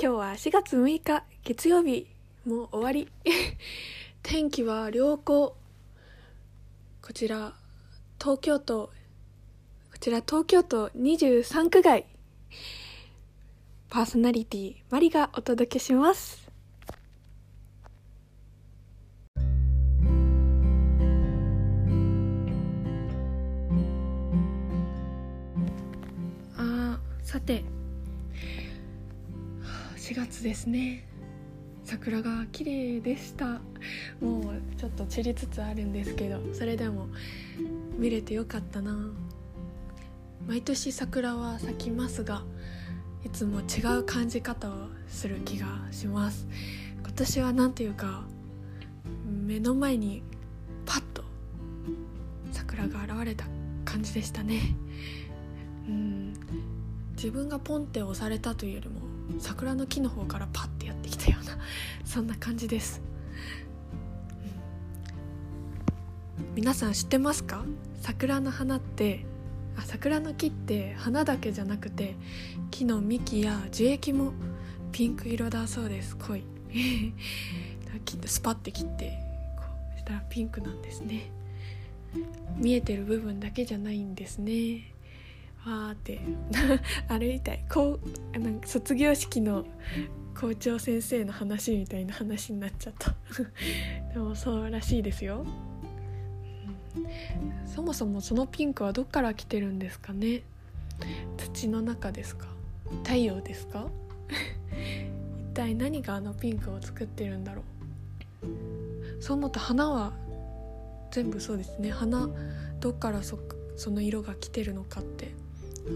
今日は4月6日月曜日もう終わり。天気は良好。こちら東京都こちら東京都23区外。パーソナリティマリがお届けします。あさて4月ですね。桜が綺麗でした。もうちょっと散りつつあるんですけどそれでも見れてよかったな。毎年桜は咲きますがいつも違う感じ方をする気がします。今年は何ていうか目の前にパッと桜が現れた感じでしたね。うん。自分がポンって押されたというよりも桜の木の方からパッてやってきたような そんな感じです、うん、皆さん知ってますか？桜の花ってあ桜の木って花だけじゃなくて木の幹や樹液もピンク色だそうです。濃い。スパッて切ってこうしたらピンクなんですね。見えてる部分だけじゃないんですね。わーって 歩いたい。こうなんか卒業式の校長先生の話みたいな話になっちゃった。でもそうらしいですよ、うん、そもそもそのピンクはどっから来てるんですかね。土の中ですか？太陽ですか？一体何があのピンクを作ってるんだろう？そう思った花は全部そうですね。花どっからそその色が来てるのかって。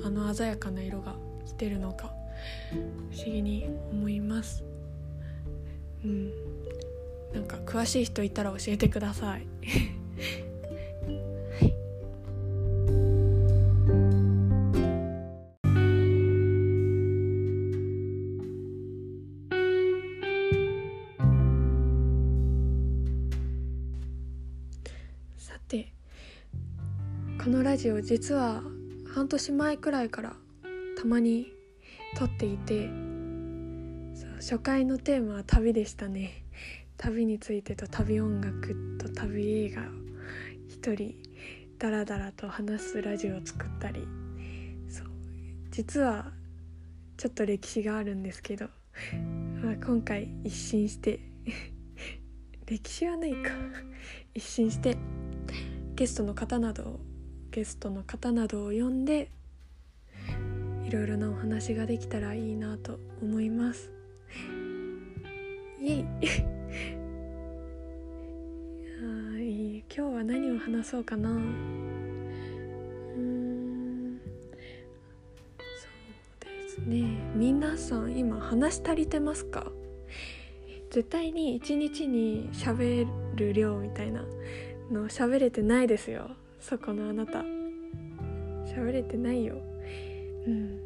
あの鮮やかな色が来てるのか不思議に思います。うん。なんか詳しい人いたら教えてください。さてこのラジオ実は半年前くらいからたまに撮っていて初回のテーマは旅でしたね。旅についてと旅音楽と旅映画を一人ダラダラと話すラジオを作ったり。そう実はちょっと歴史があるんですけど、まあ、今回一新して 歴史はないか。一新してゲストの方などをゲストの方などを呼んでいろいろなお話ができたらいいなと思います。イエイ。あい今日は何を話そうかな。うんそうですね。皆さん今話足りてますか？絶対に一日に喋る量みたいなの喋れてないですよ。そこのあなた。喋れてないよ。うん。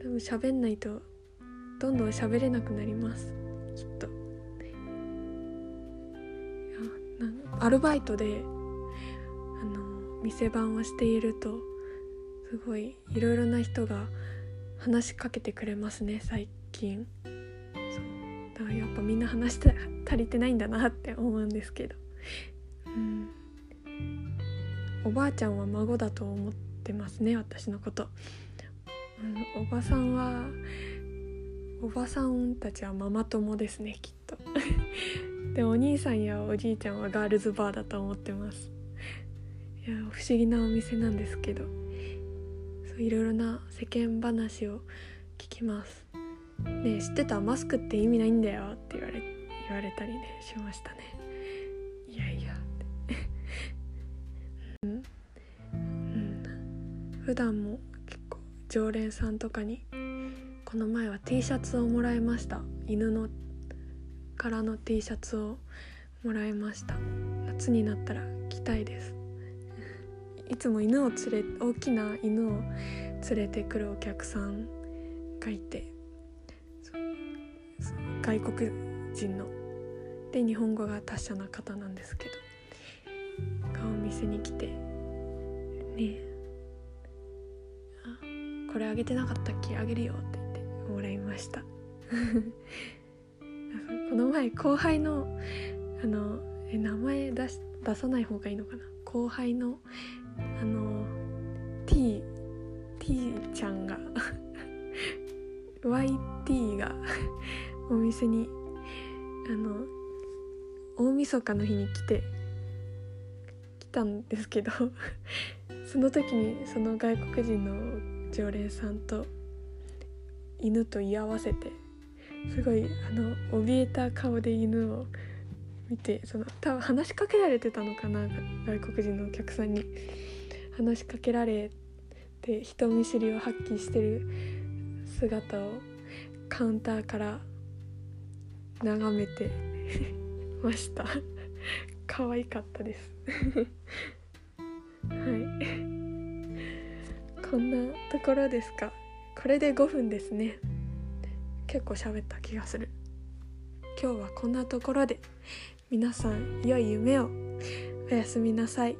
多分喋んないとどんどん喋れなくなります。きっと。いやなアルバイトであの店番をしているとすごいいろいろな人が話しかけてくれますね最近。そう。だからやっぱみんな話して足りてないんだなって思うんですけど。うん。おばあちゃんは孫だと思ってますね私のこと、うん、おばさんはおばさんたちはママ友ですねきっと。でお兄さんやおじいちゃんはガールズバーだと思ってます。いや不思議なお店なんですけど。そういろいろな世間話を聞きます。ね知ってた？マスクって意味ないんだよって言われ言われたりねしましたね。普段も結構常連さんとかにこの前は T シャツをもらいました。犬の柄の T シャツをもらいました。夏になったら着たいです。いつも犬を連れ大きな犬を連れてくるお客さんがいて外国人ので日本語が達者な方なんですけど。がお店に来てねこれあげてなかったっけ？あげるよって言ってもらいました。この前後輩のあのえ名前出し出さない方がいいのかな？後輩のあの T T ちゃんが YT がお店にあの大晦日の日に来てたんですけど その時にその外国人の常連さんと犬と居合わせてすごいあの怯えた顔で犬を見てその多分話しかけられてたのかな外国人のお客さんに。話しかけられて人見知りを発揮してる姿をカウンターから眺めてました。可愛かったです。はい。こんなところですか？これで5分ですね。結構喋った気がする。今日はこんなところで。皆さん良い夢を。おやすみなさい。